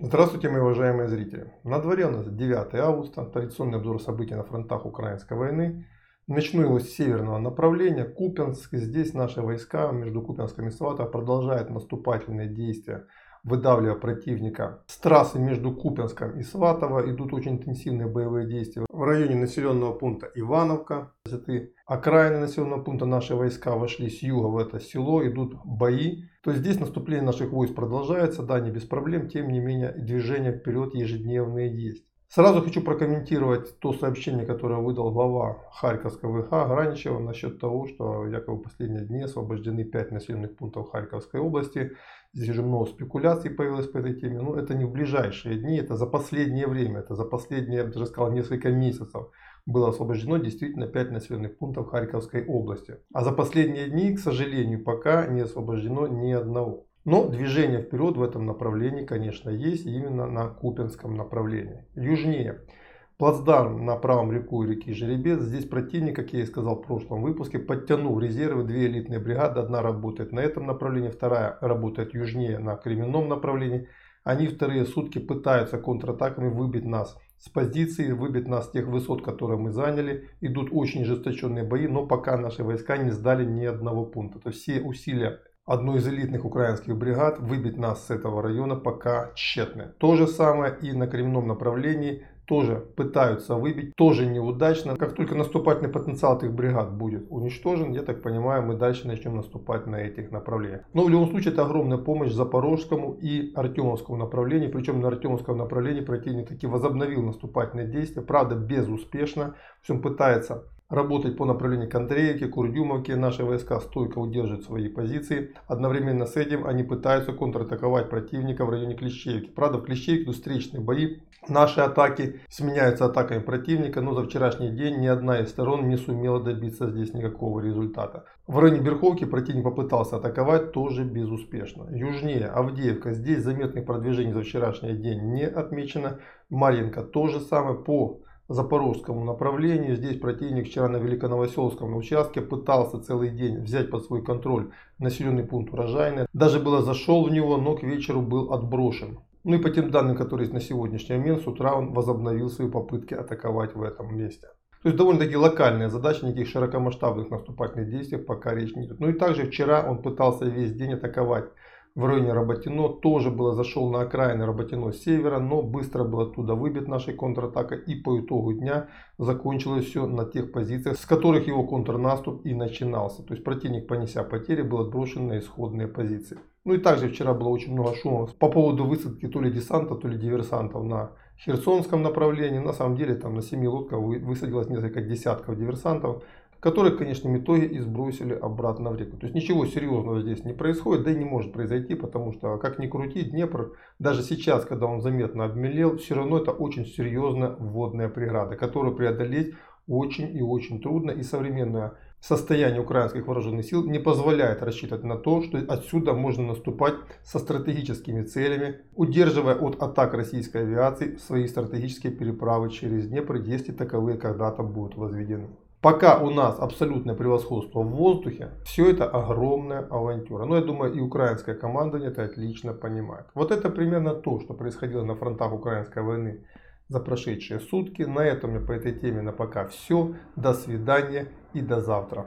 Здравствуйте, мои уважаемые зрители. На дворе у нас 9 августа, традиционный обзор событий на фронтах украинской войны. Начну его с северного направления, Купенск. Здесь наши войска между Купенском и Сватовым продолжают наступательные действия выдавливая противника. С трассы между Купенском и Сватово идут очень интенсивные боевые действия. В районе населенного пункта Ивановка, это окраины населенного пункта наши войска вошли с юга в это село, идут бои. То есть здесь наступление наших войск продолжается, да, не без проблем, тем не менее движение вперед ежедневные есть. Сразу хочу прокомментировать то сообщение, которое выдал глава Харьковского ВХ Граничева насчет того, что якобы в последние дни освобождены 5 населенных пунктов Харьковской области. Здесь уже много спекуляций появилось по этой теме. Но это не в ближайшие дни, это за последнее время, это за последние, я даже сказал, несколько месяцев было освобождено действительно 5 населенных пунктов Харьковской области. А за последние дни, к сожалению, пока не освобождено ни одного. Но движение вперед в этом направлении, конечно, есть именно на Купинском направлении. Южнее. Плацдарм на правом реку реки Жеребец. Здесь противник, как я и сказал в прошлом выпуске, подтянул резервы. Две элитные бригады. Одна работает на этом направлении, вторая работает южнее на Кременном направлении. Они вторые сутки пытаются контратаками выбить нас с позиции, выбить нас с тех высот, которые мы заняли. Идут очень ожесточенные бои, но пока наши войска не сдали ни одного пункта. То есть все усилия одной из элитных украинских бригад выбить нас с этого района пока тщетны. То же самое и на кремном направлении тоже пытаются выбить, тоже неудачно. Как только наступательный потенциал этих бригад будет уничтожен, я так понимаю, мы дальше начнем наступать на этих направлениях. Но в любом случае это огромная помощь Запорожскому и Артемовскому направлению. Причем на Артемовском направлении противник таки возобновил наступательные действия, правда безуспешно. В пытается работать по направлению к Андреевке, Курдюмовке. Наши войска стойко удерживают свои позиции. Одновременно с этим они пытаются контратаковать противника в районе Клещевки. Правда, в Клещевке тут встречные бои. Наши атаки сменяются атаками противника, но за вчерашний день ни одна из сторон не сумела добиться здесь никакого результата. В районе Берховки противник попытался атаковать, тоже безуспешно. Южнее Авдеевка, здесь заметных продвижений за вчерашний день не отмечено. Марьинка тоже самое по запорожскому направлению. Здесь противник вчера на Великоновоселском участке пытался целый день взять под свой контроль населенный пункт урожайный. Даже было зашел в него, но к вечеру был отброшен. Ну и по тем данным, которые есть на сегодняшний момент, с утра он возобновил свои попытки атаковать в этом месте. То есть довольно-таки локальные задачи, никаких широкомасштабных наступательных действий пока речь не идет. Ну и также вчера он пытался весь день атаковать в районе Работино. Тоже было зашел на окраины Работино севера, но быстро был оттуда выбит нашей контратакой. И по итогу дня закончилось все на тех позициях, с которых его контрнаступ и начинался. То есть противник, понеся потери, был отброшен на исходные позиции. Ну и также вчера было очень много шума по поводу высадки то ли десанта, то ли диверсантов на Херсонском направлении. На самом деле там на семи лодках высадилось несколько десятков диверсантов которых в итоге и сбросили обратно в реку. То есть ничего серьезного здесь не происходит, да и не может произойти, потому что, как ни крути, Днепр, даже сейчас, когда он заметно обмелел, все равно это очень серьезная водная преграда, которую преодолеть очень и очень трудно. И современное состояние украинских вооруженных сил не позволяет рассчитывать на то, что отсюда можно наступать со стратегическими целями, удерживая от атак российской авиации свои стратегические переправы через Днепр, если таковые когда-то будут возведены. Пока у нас абсолютное превосходство в воздухе, все это огромная авантюра. Но я думаю, и украинская команда это отлично понимает. Вот это примерно то, что происходило на фронтах украинской войны за прошедшие сутки. На этом я по этой теме на пока все. До свидания и до завтра.